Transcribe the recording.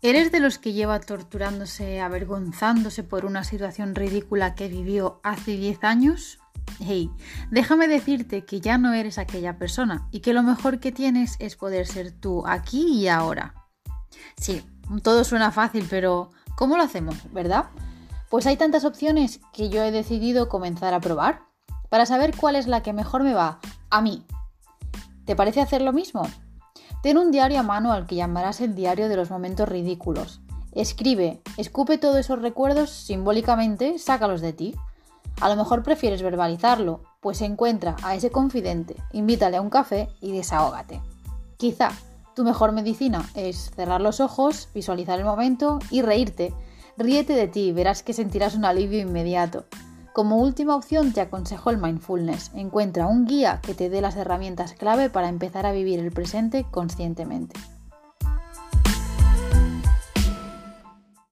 ¿Eres de los que lleva torturándose, avergonzándose por una situación ridícula que vivió hace 10 años? Hey, déjame decirte que ya no eres aquella persona y que lo mejor que tienes es poder ser tú aquí y ahora. Sí, todo suena fácil, pero ¿cómo lo hacemos, verdad? Pues hay tantas opciones que yo he decidido comenzar a probar para saber cuál es la que mejor me va a mí. ¿Te parece hacer lo mismo? Ten un diario a mano al que llamarás el diario de los momentos ridículos. Escribe, escupe todos esos recuerdos simbólicamente, sácalos de ti. A lo mejor prefieres verbalizarlo, pues encuentra a ese confidente, invítale a un café y desahógate. Quizá tu mejor medicina es cerrar los ojos, visualizar el momento y reírte. Ríete de ti, verás que sentirás un alivio inmediato. Como última opción te aconsejo el mindfulness. Encuentra un guía que te dé las herramientas clave para empezar a vivir el presente conscientemente.